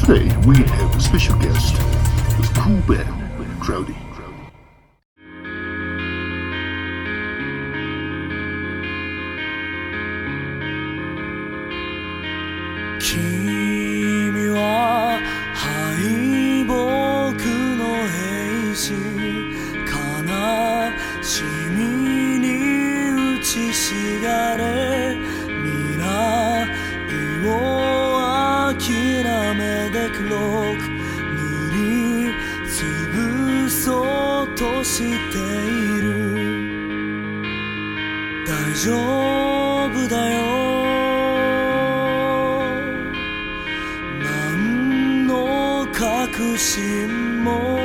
Today we have a special guest, the cool band, Crowdy. Kimi wa 敗北の兵士悲しみに打ちしがれ未来を諦め で黒く塗りつぶそうとしている。大丈夫だよ。何の確信も